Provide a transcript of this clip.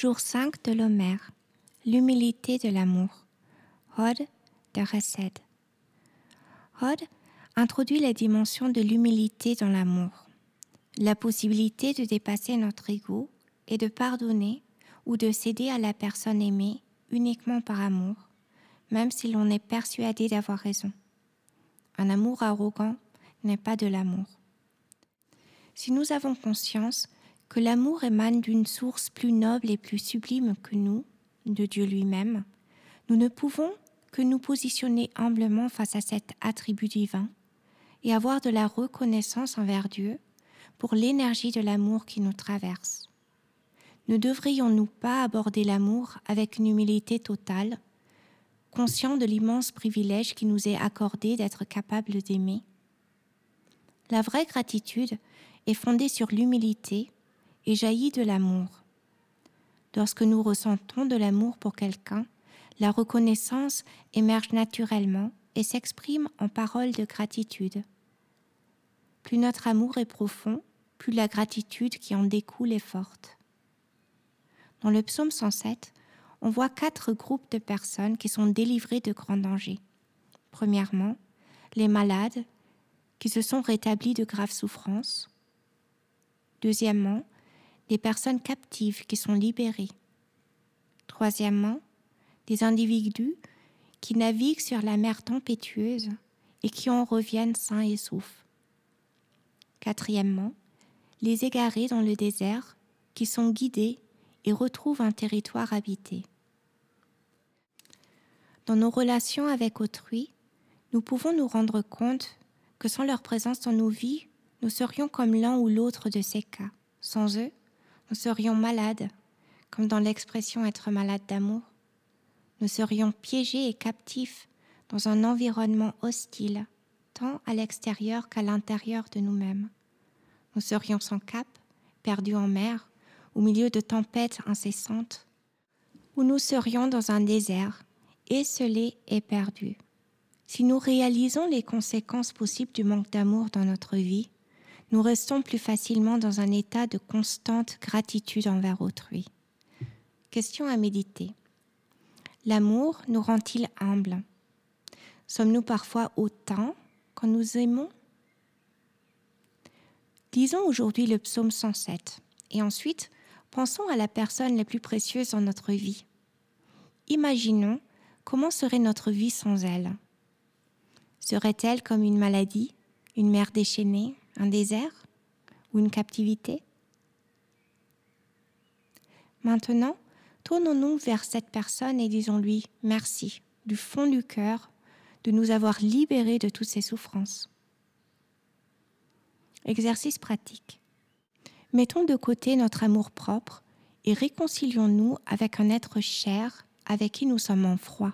Jour 5 de l'Homère. L'humilité de l'amour. Hod de Chesed. Hod introduit la dimension de l'humilité dans l'amour. La possibilité de dépasser notre ego et de pardonner ou de céder à la personne aimée uniquement par amour, même si l'on est persuadé d'avoir raison. Un amour arrogant n'est pas de l'amour. Si nous avons conscience que l'amour émane d'une source plus noble et plus sublime que nous, de Dieu lui-même, nous ne pouvons que nous positionner humblement face à cet attribut divin et avoir de la reconnaissance envers Dieu pour l'énergie de l'amour qui nous traverse. Ne devrions-nous pas aborder l'amour avec une humilité totale, conscient de l'immense privilège qui nous est accordé d'être capable d'aimer? La vraie gratitude est fondée sur l'humilité et jaillit de l'amour. Lorsque nous ressentons de l'amour pour quelqu'un, la reconnaissance émerge naturellement et s'exprime en paroles de gratitude. Plus notre amour est profond, plus la gratitude qui en découle est forte. Dans le psaume 107, on voit quatre groupes de personnes qui sont délivrées de grands dangers. Premièrement, les malades qui se sont rétablis de graves souffrances. Deuxièmement, des personnes captives qui sont libérées. Troisièmement, des individus qui naviguent sur la mer tempétueuse et qui en reviennent sains et saufs. Quatrièmement, les égarés dans le désert qui sont guidés et retrouvent un territoire habité. Dans nos relations avec autrui, nous pouvons nous rendre compte que sans leur présence dans nos vies, nous serions comme l'un ou l'autre de ces cas. Sans eux, nous serions malades, comme dans l'expression être malade d'amour. Nous serions piégés et captifs dans un environnement hostile, tant à l'extérieur qu'à l'intérieur de nous-mêmes. Nous serions sans cap, perdus en mer, au milieu de tempêtes incessantes, ou nous serions dans un désert, esselés et perdus. Si nous réalisons les conséquences possibles du manque d'amour dans notre vie, nous restons plus facilement dans un état de constante gratitude envers autrui. Question à méditer. L'amour nous rend-il humbles Sommes-nous parfois autant quand nous aimons? Disons aujourd'hui le psaume 107 et ensuite pensons à la personne la plus précieuse dans notre vie. Imaginons comment serait notre vie sans elle. Serait-elle comme une maladie, une mer déchaînée, un désert ou une captivité? Maintenant, tournons-nous vers cette personne et disons-lui merci du fond du cœur de nous avoir libérés de toutes ces souffrances. Exercice pratique. Mettons de côté notre amour propre et réconcilions-nous avec un être cher avec qui nous sommes en froid.